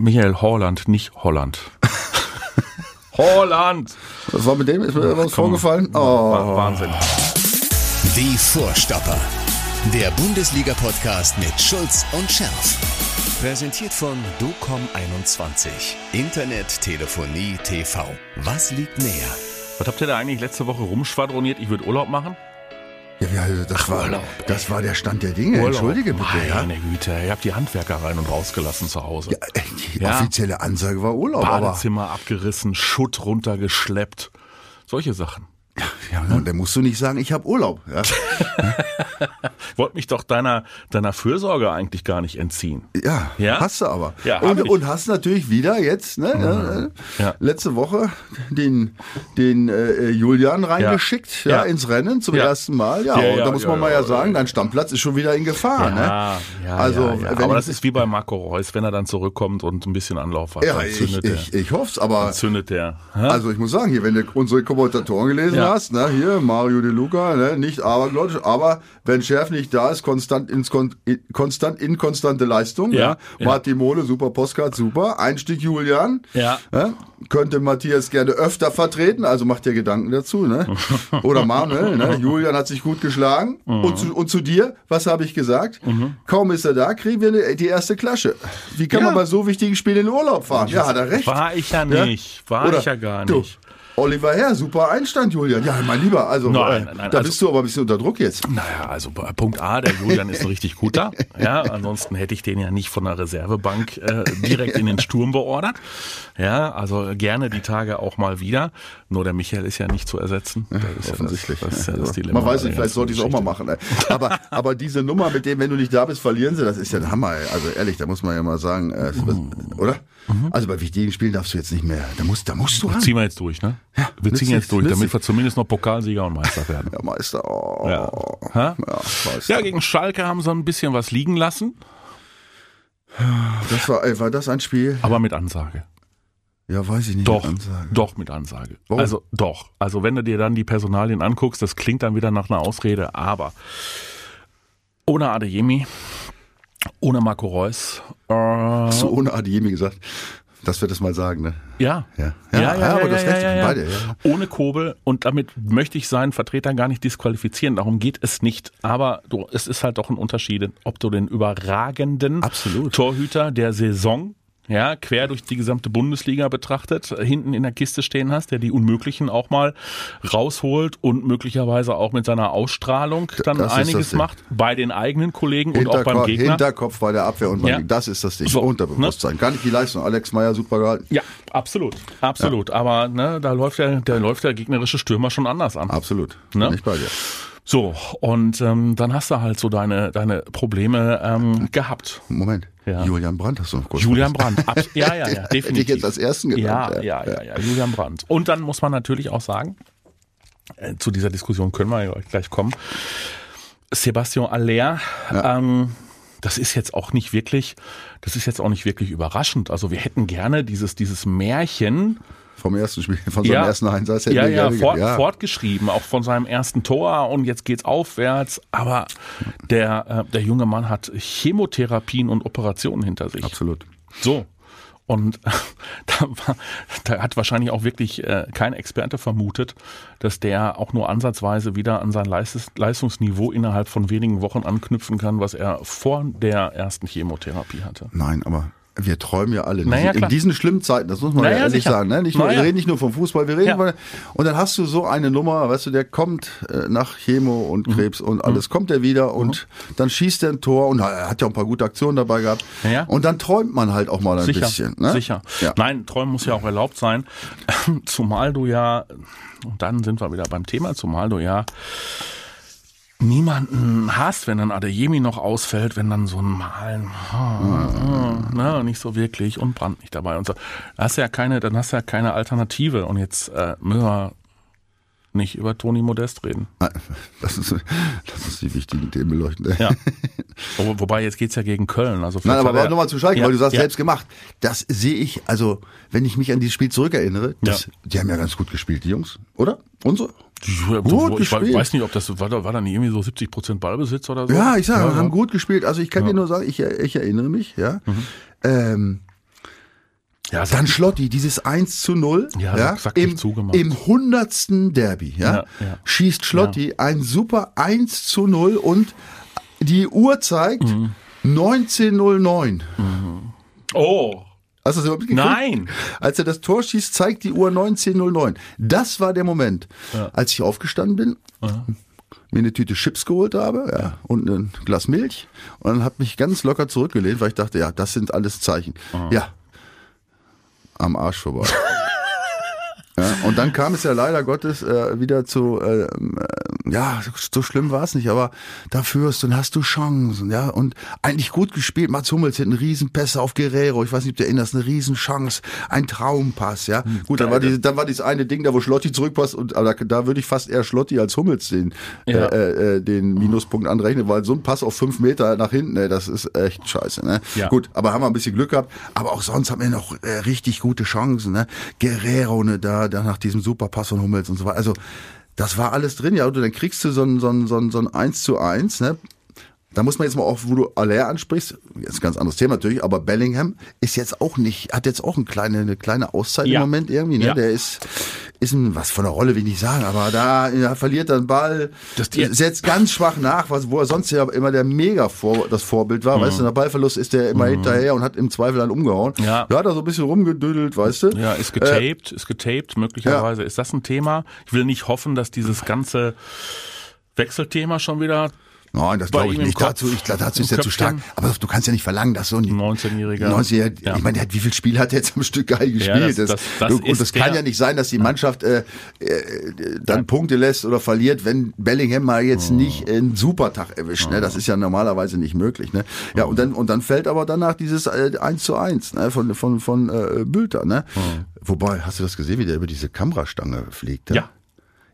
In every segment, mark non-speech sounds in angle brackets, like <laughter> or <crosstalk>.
Michael Holland, nicht Holland. <laughs> Holland! Was war mit dem? Ist mir was komm. vorgefallen? Oh. Wahnsinn. Die Vorstopper. Der Bundesliga-Podcast mit Schulz und Scherf. Präsentiert von DOCOM21. Internet, Telefonie, TV. Was liegt näher? Was habt ihr da eigentlich letzte Woche rumschwadroniert? Ich würde Urlaub machen? Ja, ja, also das, war, Urlaub, das war der Stand der Dinge. Entschuldige bitte. Ja. Meine Güte, ihr habt die Handwerker rein und rausgelassen zu Hause. Äh, Die Ja. offizielle Ansage war Urlaub, aber Badezimmer abgerissen, Schutt runtergeschleppt. Solche Sachen. Ja, und dann musst du nicht sagen, ich habe Urlaub. Ja. Ich <laughs> wollte mich doch deiner, deiner Fürsorge eigentlich gar nicht entziehen. Ja, Ja? hast du aber. Ja, und, und hast natürlich wieder jetzt, ne, äh, Ja. letzte Woche den, den äh, Julian reingeschickt, ja. Ins Rennen zum ersten Mal. Ja, und da muss man mal ja, sagen, dein Stammplatz ist schon wieder in Gefahr. ne? ja, also, aber das ist wie bei Marco Reus, wenn er dann zurückkommt und ein bisschen Anlauf hat, Ja, ich, zündet ich, ich hoffe es, aber Dann zündet der. Also ich muss sagen, hier, wenn du unsere Kommentatoren gelesen Ja. hast, ne, hier Mario De Luca, ne, nicht abergläubisch, aber wenn Schärf nicht da ist, konstant, ins, kon, in- konstant inkonstante Leistung. Ja, Ja, ja. Martin Mole, super Postcard, super. Einstieg Julian. Ja. Ne, könnte Matthias gerne öfter vertreten, also macht dir Gedanken dazu. Ne? <laughs> Oder Manuel, ne? Julian hat sich gut geschlagen. Mhm. Und, zu, und zu dir, was habe ich gesagt? Kaum ist er da, kriegen wir eine, die erste Klasche. Wie kann Ja. man bei so wichtigen Spielen in den Urlaub fahren? Ja, hat er recht. War ich ja nicht. War Oder ich ja gar du, nicht. Oliver Herr, super Einstand, Julian. Ja, mein Lieber, also Nein, äh, nein, nein, da also- bist du aber ein bisschen unter Druck jetzt. Naja, also bei Punkt A, der Julian ist ein richtig guter. <laughs> Ja, ansonsten hätte ich den ja nicht von der Reservebank äh, direkt in den Sturm beordert. Ja, also gerne die Tage auch mal wieder. Nur der Michael ist ja nicht zu ersetzen. Das ist ja Offensichtlich. Das, das ist ja das Also, Dilemma. man weiß nicht, vielleicht sollte ich es auch mal machen. Ey. Aber, <laughs> aber diese Nummer mit dem, wenn du nicht da bist, verlieren sie, das ist ja ein Hammer. Ey. Also ehrlich, da muss man ja mal sagen, äh, was- oder? Also bei wichtigen Spielen darfst du jetzt nicht mehr. Da musst, da musst du ran. Ziehen wir jetzt durch, ne? wir nützt ziehen jetzt durch, damit wir zumindest noch Pokalsieger und Meister werden. Ja, Meister. Oh. Ja. Ja? Meister. Ja, gegen Schalke haben sie ein bisschen was liegen lassen, das war, ey, war das ein Spiel? aber mit Ansage. Ja, weiß ich nicht. Doch, mit Ansage. doch mit Ansage. Warum? Also doch. Also wenn du dir dann die Personalien anguckst, das klingt dann wieder nach einer Ausrede, aber ohne Adeyemi, ohne Marco Reus, äh, Hast du ohne Adiemi gesagt, dass wir das mal sagen, ne? ja. Ja. Ja, Ja, ja, ja, aber ja, du hast ja, recht, ja, ja. beide, ja. Ohne Kobel und damit möchte ich seinen Vertreter gar nicht disqualifizieren. Darum geht es nicht. Aber du, es ist halt doch ein Unterschied, ob du den überragenden Absolut. Torhüter der Saison ja, quer durch die gesamte Bundesliga betrachtet, äh, hinten in der Kiste stehen hast, der die Unmöglichen auch mal rausholt und möglicherweise auch mit seiner Ausstrahlung dann das einiges macht bei den eigenen Kollegen und auch beim Gegner. Hinterkopf bei der Abwehr und beim Ja. Das ist das Ding. So, Unterbewusstsein. Gar nicht die Leistung. Alex Meyer super gehalten. ja, absolut, absolut. Aber ne, da läuft der, der läuft der gegnerische Stürmer schon anders an. Absolut. Ne? Nicht bei dir. So, und ähm, dann hast du halt so deine, deine Probleme ähm, gehabt. Moment. Ja. Julian Brandt hast du noch kurz Julian. Brandt. Abs ja, ja, ja, <laughs> Hätte ich definitiv. jetzt als ersten ja, genannt. ja, ja, ja, Julian Brandt. Und dann muss man natürlich auch sagen, äh, zu dieser Diskussion können wir ja gleich kommen. Sebastian Aller, ähm, das ist jetzt auch nicht wirklich, das ist jetzt auch nicht wirklich überraschend. Also wir hätten gerne dieses, dieses Märchen, Vom ersten Spiel, von seinem ersten Einsatz ja, ja, fort, ja. fortgeschrieben, auch von seinem ersten Tor und jetzt geht's aufwärts. Aber der, äh, der junge Mann hat Chemotherapien und Operationen hinter sich. Absolut. So. Und <laughs> da, war, da hat wahrscheinlich auch wirklich äh, kein Experte vermutet, dass der auch nur ansatzweise wieder an sein Leistes, Leistungsniveau innerhalb von wenigen Wochen anknüpfen kann, was er vor der ersten Chemotherapie hatte. Nein, aber wir träumen ja alle. Naja, in diesen schlimmen Zeiten, das muss man Naja, ja ehrlich sicher. sagen. Ne? Nicht nur, Naja. Wir reden nicht nur vom Fußball, wir reden Ja. von, und dann hast du so eine Nummer, weißt du, der kommt äh, nach Chemo und Mhm. Krebs und alles, kommt er wieder und dann schießt er ein Tor und er hat ja auch ein paar gute Aktionen dabei gehabt. Ja. Und dann träumt man halt auch mal ein Sicher, bisschen. Ne? sicher. Ja. Nein, Träumen muss ja auch erlaubt sein. <clears throat> Zumal du ja, und dann sind wir wieder beim Thema, zumal du ja niemanden hast, wenn dann Adeyemi noch ausfällt, wenn dann so ein Malen, ne, nicht so wirklich und Brand nicht dabei und so. Da hast du ja keine, dann hast du ja keine Alternative und jetzt äh, müssen wir nicht über Toni Modest reden. Das ist, das ist die wichtigen Themen beleuchten. Ja. <laughs> Wo, wobei jetzt geht's ja gegen Köln. Also Nein, aber er- nochmal zu Schalke, Ja, weil du sagst, ja. selbst gemacht. Das sehe ich, also, wenn ich mich an dieses Spiel zurückerinnere, das, die haben ja ganz gut gespielt, die Jungs, oder? Unsere? Ja, Gut ich gespielt. weiß nicht, ob das war, da war dann irgendwie so 70 Prozent Ballbesitz oder so. Ja, ich sage, ja, haben gut gespielt. Also ich kann dir nur sagen, ich, ich erinnere mich, ja. Mhm. Ähm, Ja, Dann Schlotti, dieses 1 zu 0 Ja, ja, im, im hundertsten Derby, ja, Ja, ja. schießt Schlotti ein super 1 zu 0 und die Uhr zeigt Mhm. 1909. Oh, Hast du das überhaupt geguckt? Nein. Als er das Tor schießt, zeigt die Uhr 1909. Das war der Moment, als ich aufgestanden bin, mir eine Tüte Chips geholt habe ja, und ein Glas Milch und dann habe mich ganz locker zurückgelehnt, weil ich dachte, ja, das sind alles Zeichen. Ja, am Arsch vorbei. <laughs> Ja, und dann kam es ja leider Gottes äh, wieder zu, äh, äh, ja, so schlimm war es nicht, aber da führst du und hast du Chancen, ja, und eigentlich gut gespielt. Mats Hummels hat einen Riesenpässe auf Guerrero, ich weiß nicht, ob du erinnerst, eine Riesenchance, ein Traumpass, ja. Gut, dann war, diese, dann war dieses eine Ding da, wo Schlotti zurückpasst und aber da, da würde ich fast eher Schlotti als Hummels den, Ja. äh, äh, den Minuspunkt anrechnen, weil so ein Pass auf fünf Meter nach hinten, ey, das ist echt scheiße, ne. Ja. Gut, aber haben wir ein bisschen Glück gehabt, aber auch sonst haben wir noch äh, richtig gute Chancen, ne. Guerrero, ne, da, nach diesem Superpass von Hummels und so weiter. Also, das war alles drin, ja, und dann kriegst du so ein, so ein, so ein, so ein 1 zu 1, ne. Da muss man jetzt mal auch, wo du Aller ansprichst, jetzt ein ganz anderes Thema natürlich, aber Bellingham ist jetzt auch nicht, hat jetzt auch eine kleine, eine kleine Auszeit Ja. im Moment irgendwie, ne? Ja. Der ist, ist ein, was von der Rolle will ich nicht sagen, aber da ja, verliert er den Ball, Das- setzt ganz schwach nach, was, wo er sonst ja immer der mega vor, das Vorbild war, weißt du, nach Ballverlust ist der immer hinterher und hat im Zweifel dann umgehauen. Mhm. Ja. Da hat er so ein bisschen rumgedüdelt, weißt du? Ja, ist Äh, getaped, ist getaped, möglicherweise ist das ein Thema. Ich will nicht hoffen, dass dieses ganze Wechselthema schon wieder Nein, das glaube ich nicht. Dazu, ich, dazu ist er zu stark. Aber du kannst ja nicht verlangen, dass so ein 19-Jähriger. 90 Ja. Ich meine, der hat, wie viel Spiel hat er jetzt am Stück geil gespielt? Ja, das- das- das du, und ist das kann ja nicht sein, dass die Mannschaft äh, äh, dann Punkte lässt oder verliert, wenn Bellingham mal Oh. jetzt nicht einen Supertag erwischt. Ne? Das ist ja normalerweise nicht möglich. Ne? Ja, und dann und dann fällt aber danach dieses äh, 1 zu 1 ne? von von von äh, Bülter. Ne? Wobei, hast du das gesehen, wie der über diese Kamerastange fliegt? Oh. Ja.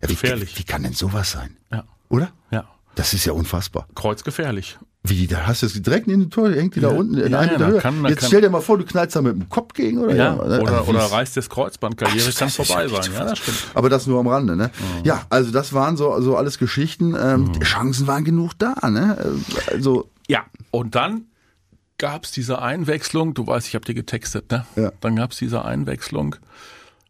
ja wie, gefährlich. Wie kann denn sowas sein? Ja. Oder? Ja. Das ist ja unfassbar. Kreuzgefährlich. Wie, da hast du es direkt in den Tor, hängt die da Ja. unten in Ja, einem ja, da kann- da Jetzt kann- stell dir mal vor, du knallst da mit dem Kopf gegen oder Ja. ne? Oder, Also, oder reißt das Kreuzband, Karriere das kann ja vorbei sein. Ja, das stimmt. Aber das nur am Rande, ne? Ja, also das waren so, so alles Geschichten. Ähm, Mhm. die Chancen waren genug da, ne? Also, Ja, und dann gab's diese Einwechslung, du weißt, ich habe dir getextet, ne? Ja. Dann gab's diese Einwechslung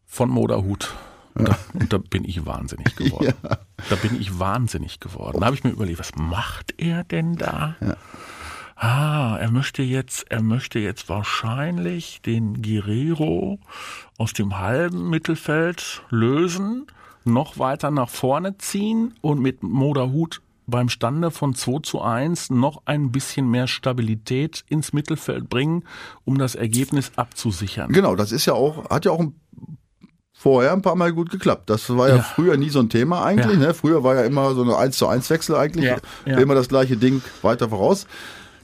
von Moderhut. Und, da, <laughs> und da bin ich wahnsinnig geworden. <laughs> Da bin ich wahnsinnig geworden. Da habe ich mir überlegt, was macht er denn da? Ah, er möchte jetzt, er möchte jetzt wahrscheinlich den Guerrero aus dem halben Mittelfeld lösen, noch weiter nach vorne ziehen und mit Moderhut beim Stande von 2 zu 1 noch ein bisschen mehr Stabilität ins Mittelfeld bringen, um das Ergebnis abzusichern. genau, das ist ja auch, hat ja auch ein, vorher ein paar Mal gut geklappt. Das war ja, Ja. früher nie so ein Thema eigentlich, Ja. ne? Früher war ja immer so eine 1 zu 1 Wechsel eigentlich. Ja. Immer das gleiche Ding weiter voraus.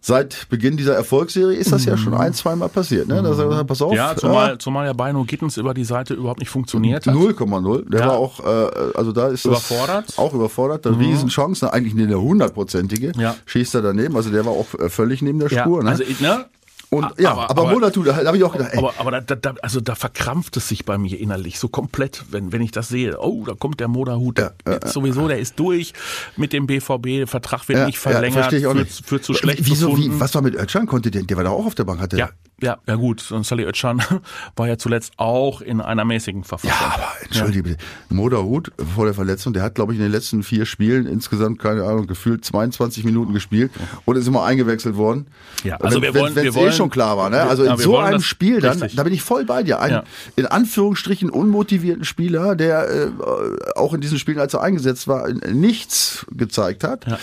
Seit Beginn dieser Erfolgsserie ist das ja schon ein, zweimal passiert, ne? Da sagt er, pass auf. Mhm. Ja, zumal, zumal ja Beino Gittens über die Seite überhaupt nicht funktioniert hat. 0,0. Der war auch, äh, also da ist Überfordert. Das auch überfordert. Eine Riesenchance, eigentlich eine hundertprozentige. Ja. Schießt er daneben. Also der war auch äh, völlig neben der Spur. Ne? also, ne? Und ja, aber- aber, aber- Monatu, da habe ich auch gedacht, ey, Aber, aber da, da, also da verkrampft es sich bei mir innerlich so komplett, wenn, wenn ich das sehe. Oh, da kommt der Moderhut. Ja, ja, Jetzt sowieso, der ist durch mit dem BVB. Der Vertrag wird ja, nicht verlängert. verstehe ich auch für, nicht. für zu schlecht Wieso, wie, was war mit Özcan? Konnte der, der war da auch auf der Bank, hatte Ja, ja, ja gut. Und Salih Özcan <laughs> war ja zuletzt auch in einer mäßigen Verfassung. Ja, aber entschuldige bitte. Moderhut vor der Verletzung, der hat, glaube ich, in den letzten vier Spielen insgesamt, keine Ahnung, gefühlt 22 Minuten gespielt und ist immer eingewechselt worden. Ja, also wir Wenn- wollen- wenn's wir wollen- eh schon klar war, ne? Also Ja, in wir so einem Spiel dann, richtig. da bin ich voll bei dir. Ein Ja. in Anführungsstrichen unmotivierten Spieler, der äh, auch in diesen Spielen, als er eingesetzt war, nichts gezeigt hat. Ja.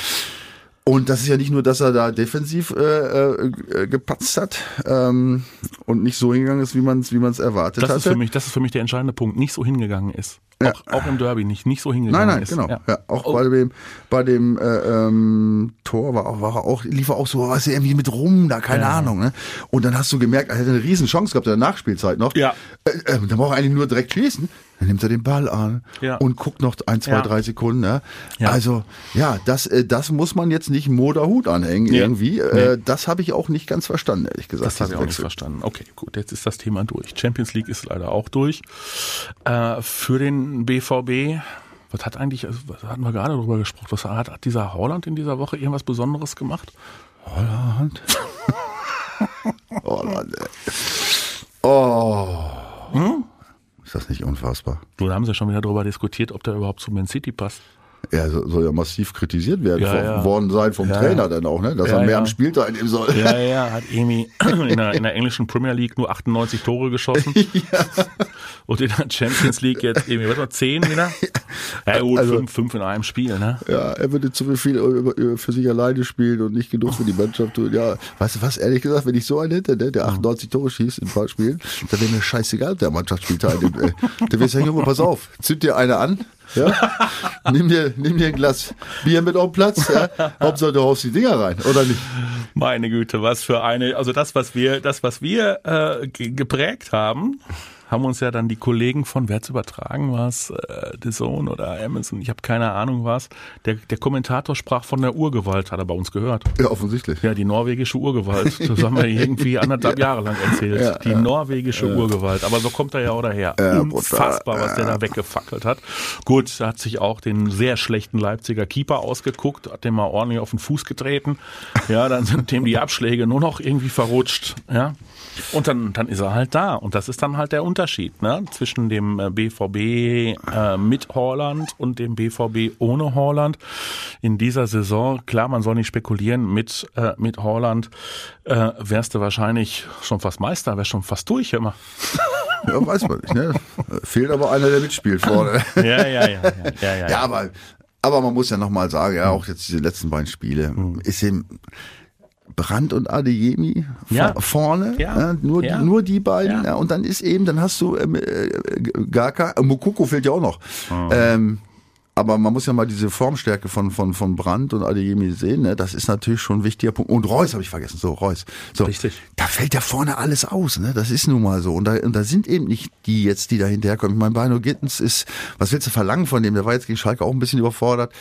Und das ist ja nicht nur, dass er da defensiv äh, äh, gepatzt hat ähm, und nicht so hingegangen ist, wie man es wie man's erwartet Das hatte. ist, für mich, das ist für mich der entscheidende Punkt. Nicht so hingegangen ist. Ja. Auch, auch im Derby nicht. Nicht so Nein, hingegangen nein, ist. genau. Ja. Ja. auch Oh. bei dem, bei dem äh, ähm, Tor war, auch- war er auch, lief er auch so, was irgendwie mit rum, da keine Ahnung. Ne? Und dann hast du gemerkt, er hätte eine riesen Chance gehabt in der Nachspielzeit noch. Ja. Äh, äh, dann braucht er eigentlich nur direkt schießen. Dann nimmt er den Ball an Ja. und guckt noch ein, zwei, Ja. drei Sekunden. Ne? Ja. Also ja, das, äh, das muss man jetzt nicht Moderhut anhängen Nee. irgendwie. Äh, das habe ich auch nicht ganz verstanden, ehrlich gesagt. Das habe ich auch nicht verstanden. Okay, gut, jetzt ist das Thema durch. Champions League ist leider auch durch. Äh, für den BVB, was hat eigentlich, also, was hatten wir gerade darüber gesprochen, was hat, hat dieser Holland in dieser Woche irgendwas Besonderes gemacht? Holland. Holland, <laughs> ey. Oh. Ist das nicht unfassbar? Du, da haben sie schon wieder darüber diskutiert, ob der überhaupt zu Man City passt. Er soll ja massiv kritisiert werden Ja, ja. worden sein vom Ja, Trainer ja. dann auch, ne? dass Ja, er mehr ja. am Spieltag einnehmen soll. Ja, ja, hat irgendwie in der, in der englischen Premier League nur 98 Tore geschossen. <laughs> Und in der Champions League jetzt irgendwie, was war, 10 wieder? Ja gut, Also- fünf, fünf in einem Spiel, ne? Ja, er würde zu viel für sich alleine spielen und nicht genug für die Mannschaft tun. Ja, weißt du was, ehrlich gesagt, wenn ich so einen hätte, ne, der 98 Tore schießt in ein paar Spielen, dann wäre mir scheißegal, ob der Mannschaftsspiel teilnimmt. ey. Da wäre ich sagen, Junge, pass auf, zünd dir eine an, ja, nimm dir, nimm dir ein Glas Bier mit auf den Platz, ja, Hauptsache du haust die Dinger rein, oder nicht? Meine Güte, was für eine, also das, was wir, das, was wir äh, ge- geprägt haben, haben uns ja dann die Kollegen von, wer hat's übertragen, was, äh, The Zone oder Amazon, ich habe keine Ahnung was. Der, der Kommentator sprach von der Urgewalt, hat er bei uns gehört. Ja, offensichtlich. Ja, die norwegische Urgewalt. Das haben wir irgendwie anderthalb Jahre lang erzählt. Ja, die norwegische Urgewalt. Aber so kommt er ja auch daher. Ja, Unfassbar, was der da weggefackelt hat. Gut, hat sich auch den sehr schlechten Leipziger Keeper ausgeguckt, hat dem mal ordentlich auf den Fuß getreten. Ja, dann sind dem die Abschläge nur noch irgendwie verrutscht. Ja. Und dann, dann ist er halt da. Und das ist dann halt der Unterschied ne? zwischen dem äh, BVB äh, mit Holland und dem BVB ohne Holland. In dieser Saison, klar, man soll nicht spekulieren, mit, äh, mit Holland äh, wärst du wahrscheinlich schon fast Meister, wärst schon fast durch immer. <laughs> Ja, weiß man nicht, ne? Fehlt aber einer, der mitspielt vorne. <laughs> Ja, ja, ja. Ja, ja, ja. Ja, aber, aber man muss ja nochmal sagen, ja, auch jetzt diese letzten beiden Spiele, ist eben Brandt und Adeyemi Ja. vorne, Ja. ja, nur, Ja. Die, nur die beiden, Ja. ja. und dann ist eben, dann hast du ähm, äh, Gaka, äh, Mukoko fehlt ja auch noch. Ah. Ähm, aber man muss ja mal diese Formstärke von, von, von Brandt und Adeyemi sehen, ne? das ist natürlich schon ein wichtiger Punkt. Und Reus habe ich vergessen, so Reus. So, Richtig. Da fällt ja vorne alles aus, ne? das ist nun mal so. Und da, und da sind eben nicht die jetzt, die da hinterherkommen. Ich meine, Bino Gittens ist, was willst du verlangen von dem? Der war jetzt gegen Schalke auch ein bisschen überfordert.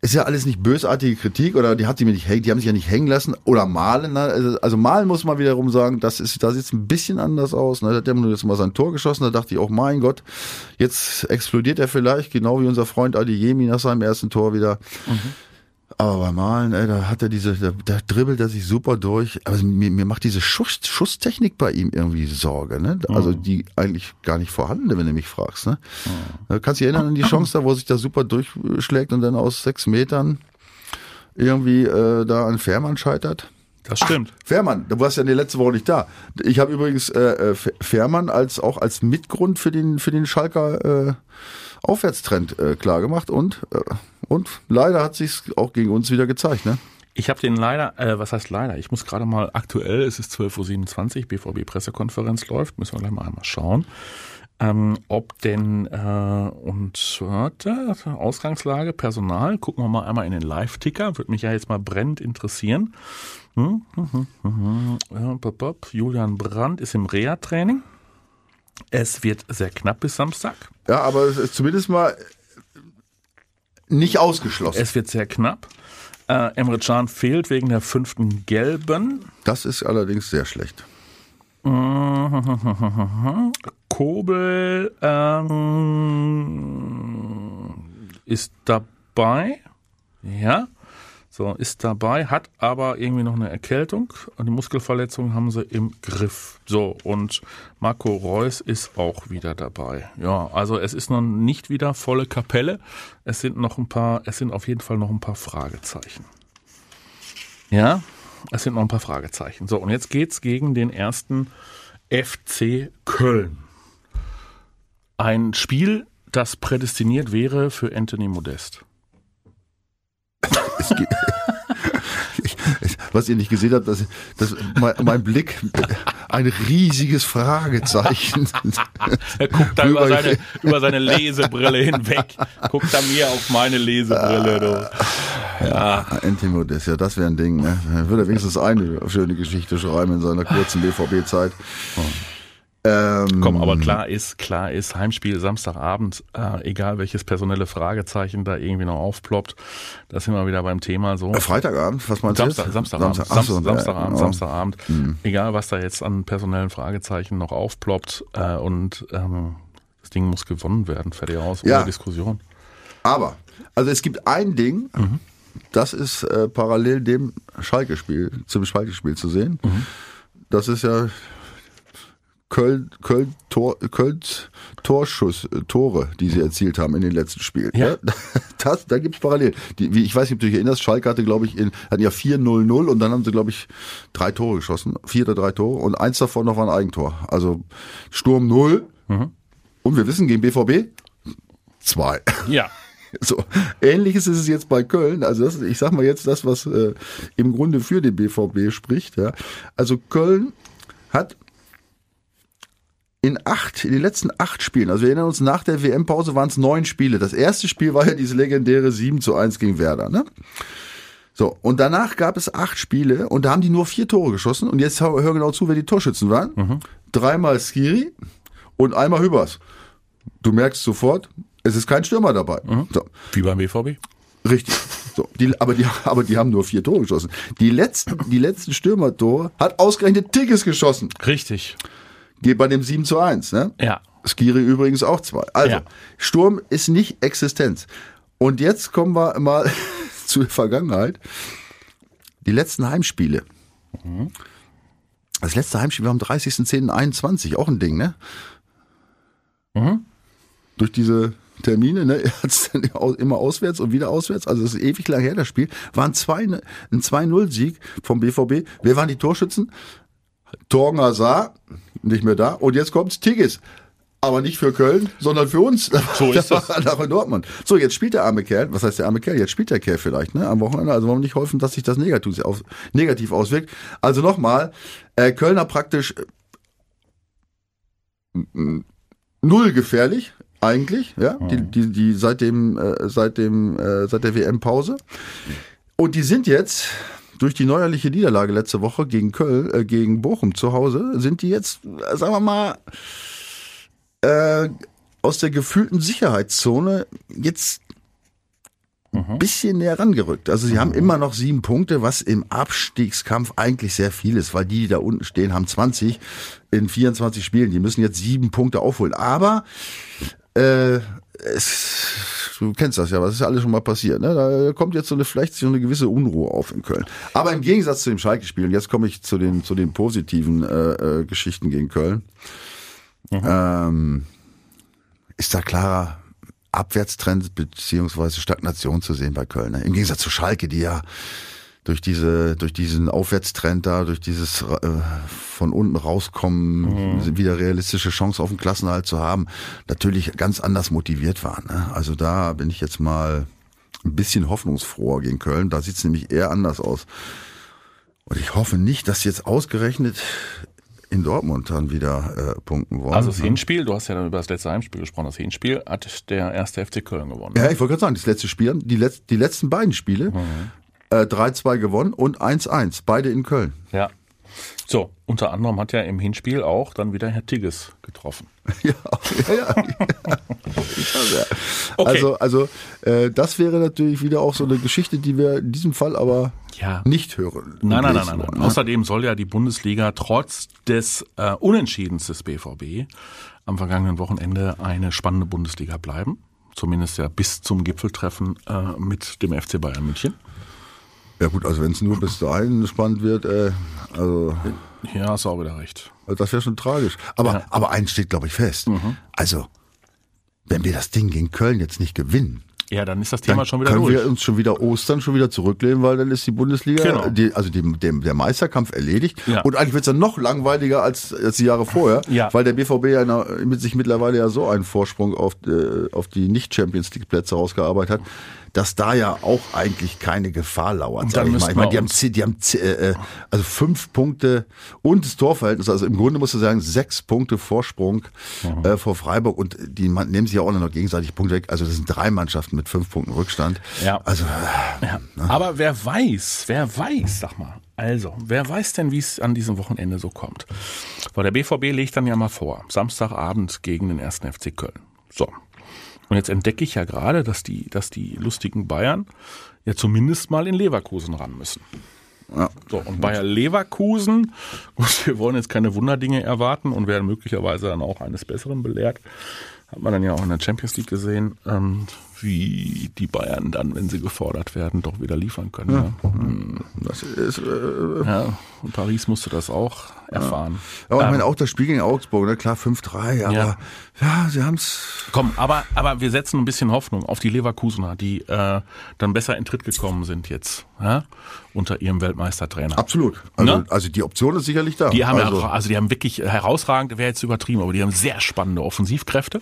Ist ja alles nicht bösartige Kritik oder die hat die mir nicht hängen, die haben sich ja nicht hängen lassen oder malen. Ne? Also, also malen muss man wiederum sagen, das ist, da sieht's ein bisschen anders aus. Ne? Da hat der nur jetzt mal sein Tor geschossen, da dachte ich auch, mein Gott, jetzt explodiert er vielleicht, genau wie unser Freund Adiyemi nach seinem ersten Tor wieder. Aber beim Malen, ey, da hat er diese, da, da dribbelt er sich super durch. Aber mir, mir macht diese Schuss, Schusstechnik bei ihm irgendwie Sorge, ne? Also die eigentlich gar nicht vorhanden, wenn du mich fragst, ne? Da kannst du dich erinnern an die <clears throat> Chance da, wo er sich da super durchschlägt und dann aus sechs Metern irgendwie äh, da an Fährmann scheitert. Das stimmt. Fährmann, du warst ja in der letzten Woche nicht da. Ich habe übrigens äh, äh, Fährmann als auch als Mitgrund für den für den Schalker äh, Aufwärtstrend äh, klar gemacht und äh, und leider hat sich's auch gegen uns wieder gezeigt, ne? Ich habe den leider, äh, was heißt leider? Ich muss gerade mal aktuell, es ist 12.27 Uhr, BVB-Pressekonferenz läuft, müssen wir gleich mal einmal schauen. Ähm, ob denn, äh, und warte, Ausgangslage, Personal, gucken wir mal einmal in den Live-Ticker, würde mich ja jetzt mal brennend interessieren. Hm, hm, hm. Julian Brandt ist im Reha-Training. Es wird sehr knapp bis Samstag. Ja, aber es ist zumindest mal nicht ausgeschlossen. Es wird sehr knapp. Äh, Emre Can fehlt wegen der fünften Gelben. Das ist allerdings sehr schlecht. <laughs> Kobel ähm, ist dabei. Ja. So, ist dabei, hat aber irgendwie noch eine Erkältung. Und die Muskelverletzung haben sie im Griff. So, und Marco Reus ist auch wieder dabei. Ja, also es ist noch nicht wieder volle Kapelle. Es sind noch ein paar, es sind auf jeden Fall noch ein paar Fragezeichen. Ja, es sind noch ein paar Fragezeichen. So, und jetzt geht's gegen den ersten FC Köln. Ein Spiel, das prädestiniert wäre für Anthony Modest. Was ihr nicht gesehen habt, dass, dass mein, mein Blick ein riesiges Fragezeichen. Er guckt da über seine, über seine Lesebrille hinweg. Guckt da mir auf meine Lesebrille. Du. Ja, Antimo, das ja, das wäre ein Ding. Ne? Er würde wenigstens eine schöne Geschichte schreiben in seiner kurzen BVB-Zeit. Ähm, komm, aber klar ist, klar ist, Heimspiel Samstagabend, äh, egal welches personelle Fragezeichen da irgendwie noch aufploppt, da sind wir wieder beim Thema so. äh, Freitagabend, was meinst du? Samstag? Samstagabend, Samstag, ach so, Samstag, ja, Samstagabend, genau. Samstagabend. Egal, was da jetzt an personellen Fragezeichen noch aufploppt äh, und ähm, das Ding muss gewonnen werden, fertig aus, ohne Ja. Diskussion. Aber, also es gibt ein Ding, das ist äh, parallel dem Schalke-Spiel, zum Schalke-Spiel zu sehen. Das ist ja Köln, Köln, Tor, Köln Torschuss, äh, Tore, die sie erzielt haben in den letzten Spielen. Ja. <laughs> Das, da gibt's parallel. Die, wie, ich weiß nicht, ob du dich erinnerst, Schalke hatte, glaube ich, in, hatten ja 4-0-0 und dann haben sie, glaube ich, drei Tore geschossen. Vier oder drei Tore und eins davon noch war ein Eigentor. Also Sturm 0 und wir wissen, gegen BVB zwei. Ja. <laughs> So, ähnliches ist es jetzt bei Köln. Also das, ich sag mal jetzt das, was äh, im Grunde für den BVB spricht. Ja. Also Köln hat in acht, in den letzten acht Spielen, also wir erinnern uns, nach der WM-Pause waren es neun Spiele. Das erste Spiel war ja dieses legendäre 7 zu 1 gegen Werder. Ne? So, und danach gab es acht Spiele und da haben die nur vier Tore geschossen. Und jetzt hör, hör genau zu, wer die Torschützen waren. Dreimal Skiri und einmal Hübers. Du merkst sofort, es ist kein Stürmer dabei. So. Wie beim BVB. Richtig. So, die, aber, die, <laughs> aber die haben nur vier Tore geschossen. Die letzten, die letzten Stürmertore hat ausgerechnet Tigges geschossen. Richtig. Geht bei dem 7 zu 1. Ne? Ja. Skiri übrigens auch zwei. Also, Ja. Sturm ist nicht Existenz. Und jetzt kommen wir mal <laughs> zur Vergangenheit. Die letzten Heimspiele. Das letzte Heimspiel war am 30.10.21, auch ein Ding, ne? Durch diese Termine, ne? <laughs> Hat's dann au- immer auswärts und wieder auswärts. Also das ist ewig lang her, das Spiel. War ein 2 ein 2-0-Sieg vom BVB. Wer waren die Torschützen? Torgen Hazard, nicht mehr da. Und jetzt kommt's Tigges. Aber nicht für Köln, sondern für uns. So <laughs> ist das. Nach in Dortmund. So, jetzt spielt der arme Kerl. Was heißt der arme Kerl? Jetzt spielt der Kerl vielleicht, ne? Am Wochenende. Also wollen wir nicht hoffen, dass sich das negativ, aus, negativ auswirkt. Also nochmal, äh, Kölner praktisch äh, null gefährlich, eigentlich, ja. Die, die, die seit dem, äh, seit dem, äh, seit der WM-Pause. Und die sind jetzt durch die neuerliche Niederlage letzte Woche gegen Köln, äh, gegen Bochum zu Hause, sind die jetzt, äh, sagen wir mal, äh, aus der gefühlten Sicherheitszone jetzt ein bisschen näher rangerückt. Also sie haben immer noch sieben Punkte, was im Abstiegskampf eigentlich sehr viel ist, weil die, die da unten stehen, haben 20 in 24 Spielen. Die müssen jetzt sieben Punkte aufholen. Aber äh, es, du kennst das ja, was ist ja alles schon mal passiert. Ne? Da kommt jetzt so eine vielleicht so eine gewisse Unruhe auf in Köln. Aber im Gegensatz zu dem Schalke-Spiel, und jetzt komme ich zu den zu den positiven äh, äh, Geschichten gegen Köln, ähm, ist da klarer Abwärtstrend beziehungsweise Stagnation zu sehen bei Köln. Ne? Im Gegensatz zu Schalke, die ja durch diese, durch diesen Aufwärtstrend da, durch dieses äh, von unten rauskommen, wieder realistische Chance auf den Klassenhalt zu haben, natürlich ganz anders motiviert waren. Ne? Also da bin ich jetzt mal ein bisschen hoffnungsfroher gegen Köln. Da sieht es nämlich eher anders aus. Und ich hoffe nicht, dass jetzt ausgerechnet in Dortmund dann wieder äh, punkten wollen. Also das Hinspiel, du hast ja dann über das letzte Heimspiel gesprochen, das Hinspiel hat der erste FC Köln gewonnen. Ja, ich wollte gerade sagen, das letzte Spiel, die, letz, die letzten beiden Spiele, äh, 3-2 gewonnen und 1-1, beide in Köln. Ja. So, unter anderem hat ja im Hinspiel auch dann wieder Herr Tigges getroffen. <laughs> ja, ja, ja. ja. <laughs> Okay. Also, also äh, das wäre natürlich wieder auch so eine Geschichte, die wir in diesem Fall aber Ja. nicht hören. Nein, nein, nein, nein, nein. ne? Außerdem soll ja die Bundesliga trotz des äh, Unentschiedens des BVB am vergangenen Wochenende eine spannende Bundesliga bleiben. Zumindest ja bis zum Gipfeltreffen äh, mit dem FC Bayern München. Ja gut, also wenn es nur bis dahin spannend wird, äh, also Ja, hast du auch wieder recht. das wäre schon tragisch. Aber, Ja. aber eins steht, glaube ich, fest. Also, wenn wir das Ding gegen Köln jetzt nicht gewinnen, Ja, dann ist das dann Thema schon wieder können durch. wir uns schon wieder Ostern schon wieder zurücklehnen, weil dann ist die Bundesliga, Genau. die, also die, dem, der Meisterkampf erledigt. Ja. Und eigentlich wird es dann noch langweiliger als, als die Jahre vorher, Ja. weil der BVB ja na- mit sich mittlerweile ja so einen Vorsprung auf, äh, auf die Nicht-Champions League-Plätze rausgearbeitet hat, dass da ja auch eigentlich keine Gefahr lauert. Und dann ich mal. ich meine, die haben, die haben äh, äh, also fünf Punkte und das Torverhältnis, also im Grunde musst du sagen, sechs Punkte Vorsprung Mhm. äh, vor Freiburg und die man- nehmen sich ja auch noch gegenseitig Punkte weg. Also das sind drei Mannschaften mit fünf Punkten Rückstand. Ja. Also äh, Ja. Aber wer weiß, wer weiß, sag mal. Also, wer weiß denn, wie es an diesem Wochenende so kommt? Weil der BVB legt dann ja mal vor, Samstagabend gegen den ersten FC Köln. So. Und jetzt entdecke ich ja gerade, dass die, dass die lustigen Bayern ja zumindest mal in Leverkusen ran müssen. ja. So, und Bayer Leverkusen, gut, wir wollen jetzt keine Wunderdinge erwarten und werden möglicherweise dann auch eines Besseren belehrt. Hat man dann ja auch in der Champions League gesehen. Ähm, wie die Bayern dann, wenn sie gefordert werden, doch wieder liefern können. Ja. Ja. Hm. Das ist, äh, ja. Und Paris musste das auch erfahren. Aber ich meine, auch das Spiel gegen Augsburg, ne? klar 5-3, aber ja, ja sie haben's. Komm, aber, aber wir setzen ein bisschen Hoffnung auf die Leverkusener, die äh, dann besser in Tritt gekommen sind jetzt ja? unter ihrem Weltmeistertrainer. Absolut. Also, ne? also die Option ist sicherlich da. Die haben also, ja, also die haben wirklich herausragend, wäre jetzt übertrieben, aber die haben sehr spannende Offensivkräfte.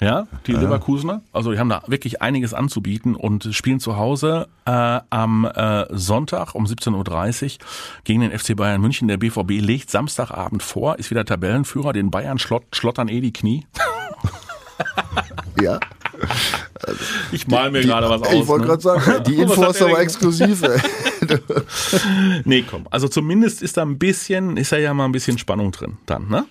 Ja, die ja. Leverkusener. Also die haben da wirklich einiges anzubieten und spielen zu Hause äh, am äh, Sonntag um 17.30 Uhr gegen den FC Bayern München. Der BVB legt Samstagabend vor, ist wieder Tabellenführer. Den Bayern schlott, schlottern eh die Knie. <laughs> ja. Ich mal mir gerade was aus. Ich wollte ne? gerade sagen, <laughs> die Info ist aber exklusiv. <laughs> nee, komm. Also zumindest ist da ein bisschen, ist da ja mal ein bisschen Spannung drin dann, ne?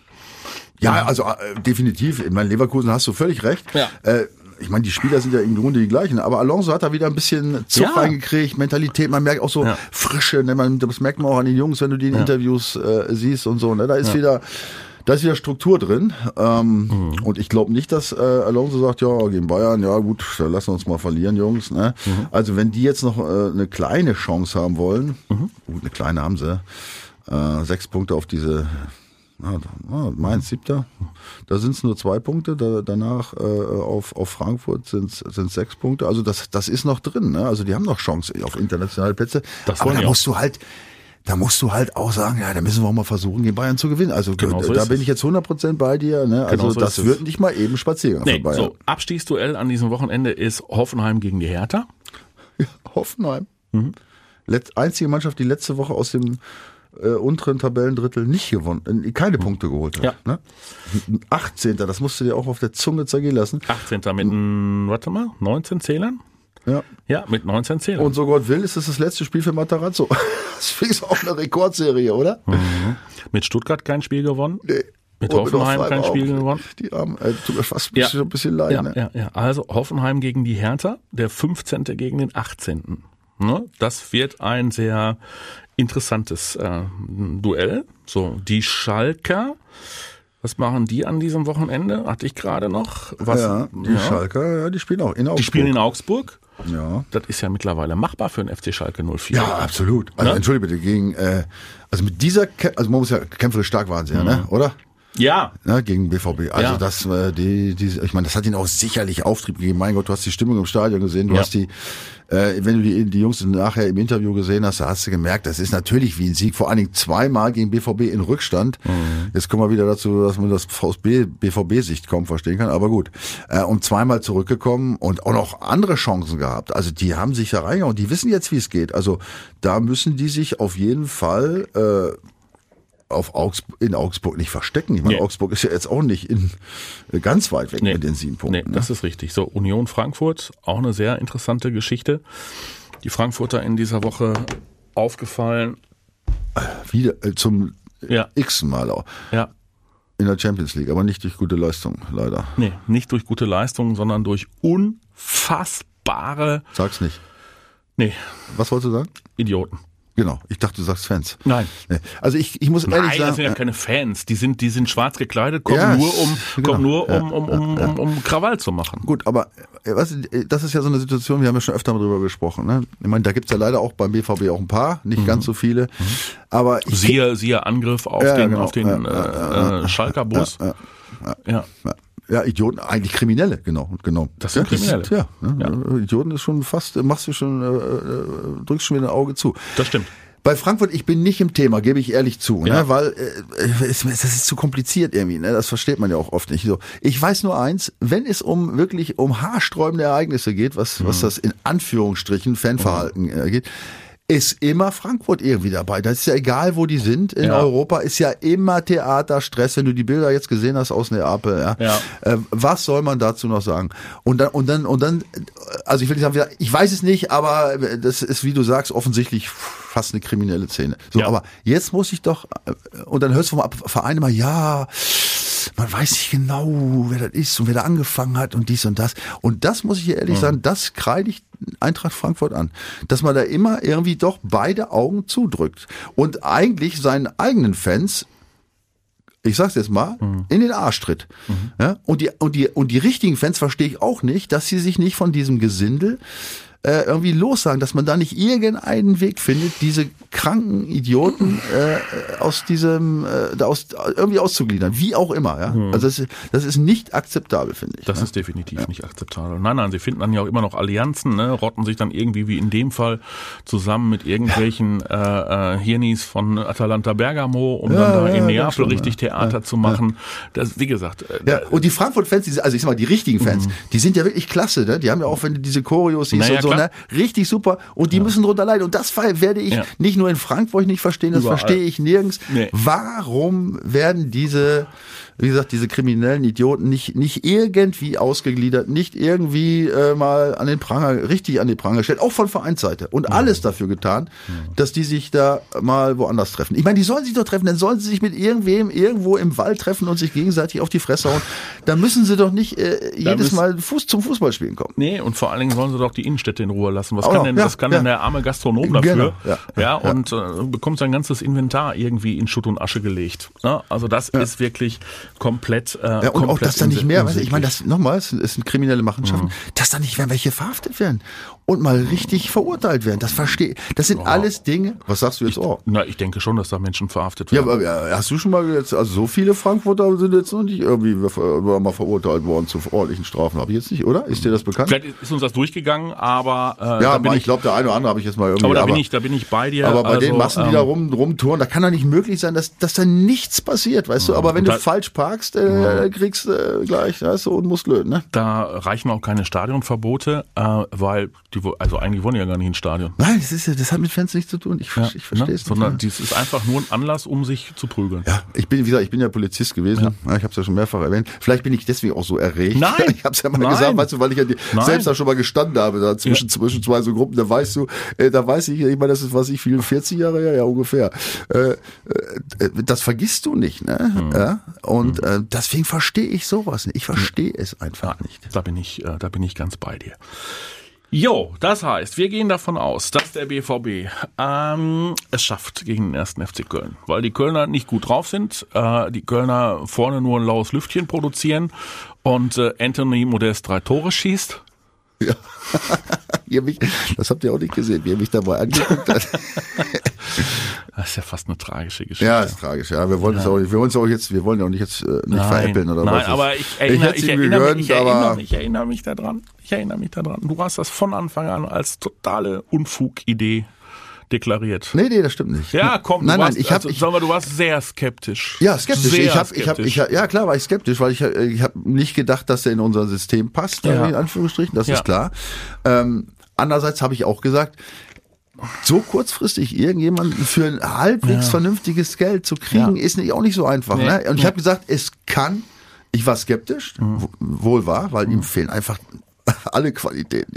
Ja, also äh, definitiv. In meinem Leverkusen hast du völlig recht. Ja. Äh, ich meine, die Spieler sind ja im Grunde die gleichen, aber Alonso hat da wieder ein bisschen Zug ja. reingekriegt, Mentalität, man merkt auch so ja. Frische, ne? man, das merkt man auch an den Jungs, wenn du die in ja. Interviews äh, siehst und so, ne? da ist wieder da ist wieder Struktur drin. Ähm, mhm. Und ich glaube nicht, dass äh, Alonso sagt, ja, gegen Bayern, ja gut, dann lassen wir uns mal verlieren, Jungs. Ne? Mhm. Also wenn die jetzt noch äh, eine kleine Chance haben wollen, mhm. gut, eine kleine haben sie, äh, sechs Punkte auf diese Ah, Mainz siebter. Da sind es nur zwei Punkte. Da, danach äh, auf, auf Frankfurt sind es sechs Punkte. Also das, das ist noch drin. Ne? Also die haben noch Chance auf internationale Plätze. Das Aber da musst du halt, da musst du halt auch sagen, ja, da müssen wir auch mal versuchen, gegen Bayern zu gewinnen. Also genau so da bin ich jetzt 100% bei dir. Ne? Also genau so das wird nicht mal eben Spaziergang nee, für Bayern. So, Abstiegsduell an diesem Wochenende ist Hoffenheim gegen die Hertha. Ja, <laughs> Hoffenheim. Mhm. Letz, einzige Mannschaft, die letzte Woche aus dem äh, unteren Tabellendrittel nicht gewonnen, äh, keine Punkte geholt hat. Ja. Ne? 18. Das musst du dir auch auf der Zunge zergehen lassen. 18. mit, warte mal, 19 Zählern? Ja. ja, mit 19 Zählern. Und so Gott will, ist das das letzte Spiel für Matarazzo. <laughs> Das ist auch eine Rekordserie, oder? Mhm. Mit Stuttgart kein Spiel gewonnen. Nee. Mit Und Hoffenheim kein Spiel gewonnen. Die Armen, äh, tut mir fast ja. ein bisschen leid. Ja, ne? ja, ja. Also Hoffenheim gegen die Hertha, der 15. gegen den 18. Ne? Das wird ein sehr interessantes äh, Duell. So, die Schalker. Was machen die an diesem Wochenende? Hatte ich gerade noch. Was, ja, die ja. Schalker, ja, die spielen auch in Augsburg. Die spielen in Augsburg. Ja. Das ist ja mittlerweile machbar für den FC Schalke 04. Ja, absolut. Also, ne? entschuldige bitte, gegen, äh, also mit dieser, also man muss ja, kämpferisch stark waren sie ja, mhm. ne? oder? Ja. ja. Gegen BVB. Also ja. das, äh, die, die, ich meine, das hat ihnen auch sicherlich Auftrieb gegeben. Mein Gott, du hast die Stimmung im Stadion gesehen, du ja. hast die, äh, wenn du die, die Jungs nachher im Interview gesehen hast, da hast du gemerkt, das ist natürlich wie ein Sieg, vor allen Dingen zweimal gegen BVB in Rückstand. Mhm. Jetzt kommen wir wieder dazu, dass man das aus BVB-Sicht kaum verstehen kann, aber gut. Äh, und zweimal zurückgekommen und auch noch andere Chancen gehabt. Also die haben sich da reingehauen, die wissen jetzt, wie es geht. Also da müssen die sich auf jeden Fall äh, auf Augsburg, in Augsburg nicht verstecken. Ich meine, nee. Augsburg ist ja jetzt auch nicht in, ganz weit weg nee. mit den sieben Punkten. Nee, ne? das ist richtig. So, Union Frankfurt, auch eine sehr interessante Geschichte. Die Frankfurter in dieser Woche aufgefallen. Wieder äh, zum ja. x Mal auch. Ja. In der Champions League, aber nicht durch gute Leistung, leider. Nee, nicht durch gute Leistung, sondern durch unfassbare. Sag's nicht. Nee. Was wolltest du sagen? Idioten. Genau, ich dachte, du sagst Fans. Nein. Also ich, ich muss ehrlich Nein, sagen. das sind ja keine Fans. Die sind, die sind schwarz gekleidet, kommen ja, nur um, genau. kommen nur um, um, um, um, um Krawall zu machen. Gut, aber äh, was, äh, das ist ja so eine Situation, wir haben ja schon öfter darüber gesprochen. Ne? Ich meine, da gibt's ja leider auch beim BVB auch ein paar, nicht mhm. ganz so viele. Mhm. Aber ich, siehe, siehe Angriff auf ja, den, genau. auf den äh, äh, Schalker Bus. ja. Ja. ja. Ja, Idioten, eigentlich Kriminelle, genau, genau. Das sind Kriminelle. ja, ne? ja, Idioten ist schon fast, machst du schon, äh, drückst schon wieder ein Auge zu. Das stimmt. Bei Frankfurt, ich bin nicht im Thema, gebe ich ehrlich zu, ne? ja. ne? weil äh, es, das ist zu kompliziert irgendwie, ne? das versteht man ja auch oft nicht. So, ich weiß nur eins, wenn es um wirklich um haarsträubende Ereignisse geht, was, mhm. was das in Anführungsstrichen Fanverhalten mhm. äh, geht, ist immer Frankfurt irgendwie dabei. Das ist ja egal, wo die sind in ja. Europa, ist ja immer Theater, Stress. Wenn du die Bilder jetzt gesehen hast aus Neapel, ja. ja. Äh, was soll man dazu noch sagen? Und dann, und dann, und dann, also ich will nicht sagen, ich weiß es nicht, aber das ist, wie du sagst, offensichtlich fast eine kriminelle Szene. So, ja. aber jetzt muss ich doch, äh, und dann hörst du vom Verein immer, ja, man weiß nicht genau, wer das ist und wer da angefangen hat und dies und das. Und das muss ich hier ehrlich mhm. sagen, das kreide ich Eintracht Frankfurt an. Dass man da immer irgendwie doch beide Augen zudrückt. Und eigentlich seinen eigenen Fans ich sag's jetzt mal, mhm. in den Arsch tritt. Mhm. Ja? Und, die, und, die, und die richtigen Fans verstehe ich auch nicht, dass sie sich nicht von diesem Gesindel äh, irgendwie lossagen, dass man da nicht irgendeinen Weg findet, diese kranken Idioten äh, aus diesem äh, aus, irgendwie auszugliedern, wie auch immer. Ja? Hm. Also das, das ist nicht akzeptabel, finde ich. Das ja? ist definitiv ja. nicht akzeptabel. Nein, nein, sie finden dann ja auch immer noch Allianzen, ne? rotten sich dann irgendwie wie in dem Fall zusammen mit irgendwelchen ja. äh, äh, Hirnis von Atalanta Bergamo, um dann da in Neapel schon, richtig Theater zu machen. Das, wie gesagt. Äh, ja, und die Frankfurt-Fans, also ich sag mal, die richtigen Fans, mhm. die sind ja wirklich klasse, ne? Die haben ja auch, wenn du diese Choreos siehst naja, und so, ne? Richtig super. Und die ja. müssen drunter leiden. Und das werde ich ja. nicht nur in Frankfurt nicht verstehen, das Überall. verstehe ich nirgends. Nee. Warum werden diese wie gesagt, diese kriminellen Idioten nicht, nicht irgendwie ausgegliedert, nicht irgendwie äh, mal an den Pranger, richtig an den Pranger gestellt, auch von Vereinsseite. Und alles dafür getan, dass die sich da mal woanders treffen. Ich meine, die sollen sich doch treffen, dann sollen sie sich mit irgendwem irgendwo im Wald treffen und sich gegenseitig auf die Fresse hauen. Da müssen sie doch nicht äh, jedes Mal Fuß zum Fußballspielen kommen. Nee, und vor allen Dingen sollen sie doch die Innenstädte in Ruhe lassen. Was kann, denn, ja, was kann ja. denn der arme Gastronom dafür? Genau, ja, ja, und äh, bekommt sein ganzes Inventar irgendwie in Schutt und Asche gelegt. Ja, also das ist wirklich komplett. Äh, ja, und komplett auch, dass da nicht mehr, weißt du, ich meine, das nochmal, es sind kriminelle Machenschaften, mhm. dass da nicht mehr welche verhaftet werden und mal richtig verurteilt werden. Das verstehe Das sind oh. alles Dinge. Was sagst du jetzt? Oh. Na, ich denke schon, dass da Menschen verhaftet werden. Ja, aber hast du schon mal jetzt, also so viele Frankfurter sind jetzt noch nicht irgendwie mal verurteilt worden zu ordentlichen Strafen. Habe ich jetzt nicht, oder? Ist dir das bekannt? Vielleicht ist uns das durchgegangen, aber äh, ja, ich, ich glaube, der eine oder andere habe ich jetzt mal irgendwie. Aber da bin ich, da bin ich bei dir. Aber bei also, den Massen, die ähm, da rum rumtouren, da kann doch nicht möglich sein, dass, dass da nichts passiert, weißt ja, du? Aber wenn du falsch parkst, äh, ja. kriegst du äh, gleich, weißt du, und musst löten. Ne? Da reichen auch keine Stadionverbote, äh, weil die, also eigentlich wollen die ja gar nicht ins Stadion. Nein, das ist das hat mit Fans nichts zu tun. Ich, ja, ich verstehe ne? es nicht. Sondern dies ist einfach nur ein Anlass, um sich zu prügeln. Ja, ich bin, wie gesagt, ich bin ja Polizist gewesen. Ja. Ich habe es ja schon mehrfach erwähnt. Vielleicht bin ich deswegen auch so erregt. Nein. <laughs> Ich habe es ja mal Nein. gesagt, weißt du, weil ich ja die, selbst da schon mal gestanden habe, da zwischen, ja. zwischen zwei so Gruppen, da weißt du, äh, da weiß ich, ich meine, das ist was ich viel, 40 Jahre her, ja ungefähr. Äh, äh, das vergisst du nicht, ne? Mhm. Ja? Und mhm. äh, deswegen verstehe ich sowas nicht. Ich verstehe es einfach nicht. Da bin ich, äh, da bin ich ganz bei dir. Jo, das heißt, wir gehen davon aus, dass der BVB ähm, es schafft gegen den ersten FC Köln, weil die Kölner nicht gut drauf sind, äh, die Kölner vorne nur ein laues Lüftchen produzieren und äh, Anthony Modest drei Tore schießt. Ja. <laughs> ihr mich, das habt ihr auch nicht gesehen, wie ihr mich dabei angeguckt hat. <laughs> Das ist ja fast eine tragische Geschichte. Ja, ist tragisch. Ja, wir wollen ja. es auch nicht, wir wollen es auch jetzt, wir wollen ja auch nicht jetzt äh, nicht nein, veräppeln oder nein, was. Nein, aber ich erinnere, ich, ich, erinnere, gegönnt, ich, erinnere, ich erinnere mich daran. Ich erinnere mich daran. Du hast das von Anfang an als totale Unfug-Idee deklariert. Nee, nee, das stimmt nicht. Ja, komm, nein, nein, ich habe also, sag mal, du warst sehr skeptisch. Ja, skeptisch. Sehr ich habe ich habe ich ja klar, war ich skeptisch, weil ich ich habe nicht gedacht, dass er in unser System passt, ja. in Anführungsstrichen, das ja. ist klar. Ähm, andererseits habe ich auch gesagt, so kurzfristig irgendjemanden für ein halbwegs ja. vernünftiges Geld zu kriegen, ja. ist nicht, auch nicht so einfach. Nee. Ne? Und ich habe gesagt, es kann, ich war skeptisch, mhm. wohl war, weil mhm. ihm fehlen einfach alle Qualitäten,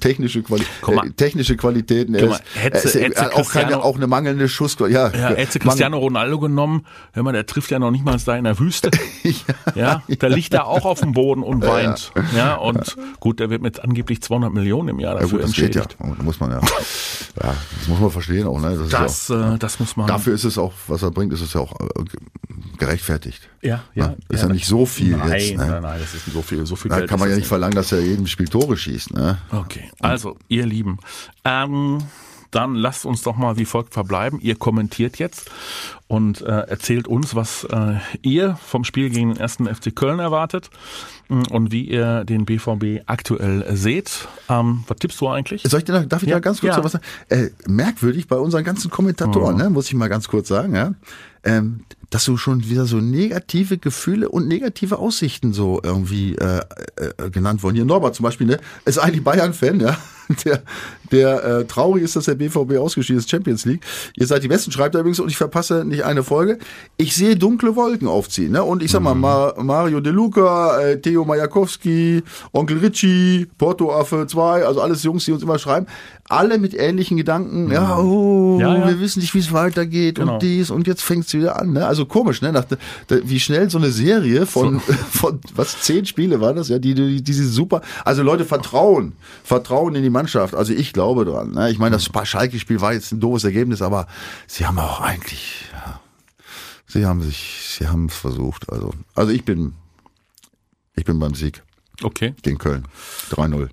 technische, Quali äh, technische Qualitäten. Mal, hätte, ist, hätte auch, keine, auch eine mangelnde Schussqualität. Ja, ja, hätte Cristiano Ronaldo genommen, wenn man, der trifft ja noch nicht mal da in der Wüste. <laughs> ja, ja, da liegt er auch auf dem Boden und weint. Ja, ja und gut, der wird mit angeblich 200 Millionen im Jahr dafür ja, gut, das Geht ja, muss man ja. Ja, das muss man verstehen auch. Ne? Das, das, auch, äh, das muss man. Dafür ist es auch, was er bringt, ist es ja auch äh, gerechtfertigt. Ja, ja. Das ist ja, nicht so viel nein, jetzt. Ne? Nein, nein, das ist so viel, so viel Da kann man ja nicht verlangen, dass er jedem Spiel Tore schießt. Ne? Okay, also ihr Lieben, ähm, dann lasst uns doch mal wie folgt verbleiben. Ihr kommentiert jetzt und äh, erzählt uns, was äh, ihr vom Spiel gegen den ersten FC Köln erwartet mm, und wie ihr den BVB aktuell seht. Ähm, was tippst du eigentlich? Soll ich dir noch, darf ich ja, da ganz kurz ja. was sagen? Äh, merkwürdig bei unseren ganzen Kommentatoren, oh. ne, muss ich mal ganz kurz sagen. Ja? Ähm, dass du schon wieder so negative Gefühle und negative Aussichten so irgendwie äh, äh, genannt wurden. Hier Norbert zum Beispiel, ne, ist eigentlich Bayern-Fan, ja, <laughs> der, der äh, traurig ist, dass der BVB ausgeschieden ist, Champions League. Ihr seid die Besten, schreibt er übrigens, und ich verpasse nicht eine Folge. Ich sehe dunkle Wolken aufziehen, ne, und ich sag mal, mhm. Ma Mario De Luca, äh, Theo Majakowski, Onkel Richie, Porto Affe 2, also alles Jungs, die uns immer schreiben, alle mit ähnlichen Gedanken, ja, mhm. oh, ja, ja. wir wissen nicht, wie es weitergeht genau. und dies, und jetzt fängt es wieder an, ne, also komisch, ne? Nach, wie schnell so eine Serie von, so. <laughs> von was zehn Spiele war das, ja, die, die, die sind super. Also Leute vertrauen, vertrauen in die Mannschaft. Also ich glaube dran. Ne? Ich meine, das Schalke-Spiel war jetzt ein doofes Ergebnis, aber sie haben auch eigentlich ja, Sie haben sich, sie haben es versucht. Also, also ich bin, ich bin beim Sieg Okay. gegen Köln. 3-0.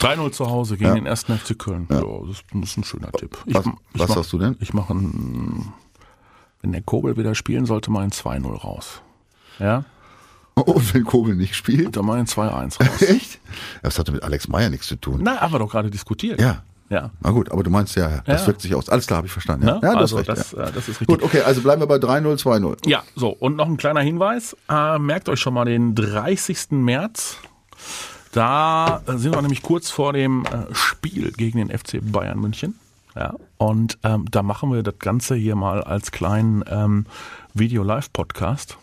3-0 zu Hause gegen Ja. den ersten FC Köln. Ja, das, das ist ein schöner Tipp. Ich, Was, ich was mach, sagst du denn? Ich mache ein, wenn der Kobel wieder spielen sollte, mal ein 2-0 raus. Ja? <laughs> Und wenn Kobel nicht spielt? Da mal ein 2-1 raus. <laughs> Echt? Das hatte mit Alex Meyer nichts zu tun. Na, haben wir doch gerade diskutiert. Ja. Ja. Na gut, aber du meinst ja, das Ja. wirkt sich aus. Alles klar, habe ich verstanden. Ja, Ne? ja also hast recht. das, ja. äh, das ist richtig. Gut, okay, also bleiben wir bei 3-0, 2-0. Ja, so, und noch ein kleiner Hinweis. Äh, merkt euch schon mal den 30. März. Da sind wir nämlich kurz vor dem äh, Spiel gegen den FC Bayern München. Ja, und ähm, da machen wir das Ganze hier mal als kleinen ähm, Video-Live-Podcast.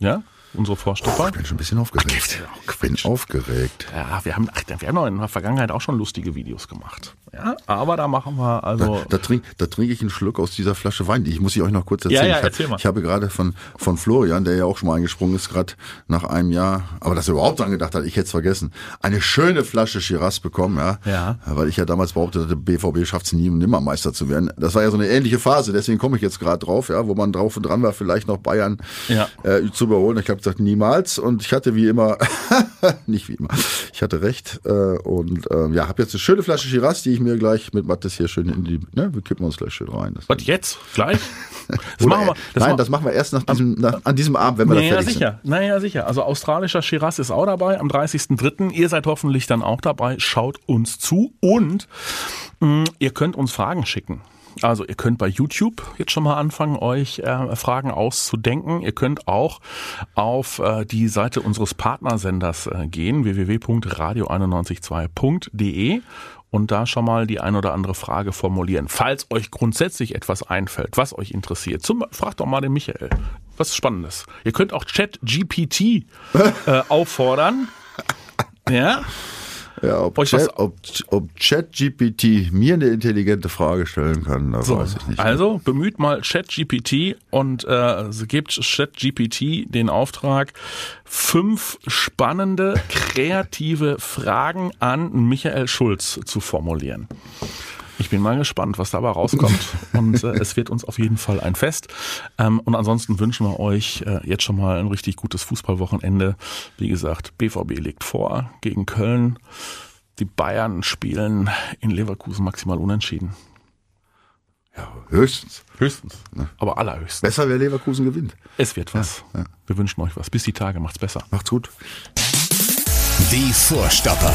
Ja, unsere Vorstopper. Ich bin schon ein bisschen aufgeregt. Ich bin aufgeregt. Ja, wir haben, ach, wir haben in der Vergangenheit auch schon lustige Videos gemacht. Ja, aber da machen wir also. Da, trink, da trinke ich einen Schluck aus dieser Flasche Wein. Die ich muss ich euch noch kurz erzählen. Ja, ja, ich, hab- erzähl mal. ich habe gerade von, von Florian, der ja auch schon mal eingesprungen ist, gerade nach einem Jahr, aber dass er überhaupt dran gedacht hat, ich hätte es vergessen, eine schöne Flasche Shiraz bekommen, ja. Ja. Weil ich ja damals behauptet hatte, BVB schafft es nie, um Nimmermeister zu werden. Das war ja so eine ähnliche Phase, deswegen komme ich jetzt gerade drauf, ja, wo man drauf und dran war, vielleicht noch Bayern Ja. äh, zu überholen. Ich habe gesagt, niemals. Und ich hatte wie immer, <laughs> nicht wie immer, ich hatte recht. Äh, und äh, ja, habe jetzt eine schöne Flasche Shiraz, die ich mir gleich mit Mattes hier schön in die, ne, wir kippen uns gleich schön rein. Das Was jetzt? Gleich? <laughs> Das machen wir. Das Nein, das machen wir erst nach diesem, nach, an diesem Abend, wenn wir da Naja, fertig sicher. Naja, sicher. Also australischer Shiraz ist auch dabei am 30.03. Ihr seid hoffentlich dann auch dabei. Schaut uns zu und mh, ihr könnt uns Fragen schicken. Also ihr könnt bei YouTube jetzt schon mal anfangen, euch äh, Fragen auszudenken. Ihr könnt auch auf äh, die Seite unseres Partnersenders äh, gehen, www.radio912.de und da schon mal die ein oder andere Frage formulieren. Falls euch grundsätzlich etwas einfällt, was euch interessiert, zum, fragt doch mal den Michael. Was Spannendes. Ihr könnt auch ChatGPT äh, auffordern. Ja. Ja, ob, Chat, ob, ob ChatGPT mir eine intelligente Frage stellen kann, das so. weiß ich nicht. Also bemüht mal ChatGPT und äh, gebt ChatGPT den Auftrag, fünf spannende, <laughs> kreative Fragen an Michael Schulz zu formulieren. Ich bin mal gespannt, was dabei rauskommt. <laughs> Und äh, es wird uns auf jeden Fall ein Fest. Ähm, und ansonsten wünschen wir euch äh, jetzt schon mal ein richtig gutes Fußballwochenende. Wie gesagt, BVB legt vor gegen Köln. Die Bayern spielen in Leverkusen maximal unentschieden. Ja, höchstens. Höchstens. Aber allerhöchstens. Besser, wer Leverkusen gewinnt. Es wird was. Wir wünschen euch was. Bis die Tage. Macht's besser. Macht's gut. Die Vorstopper.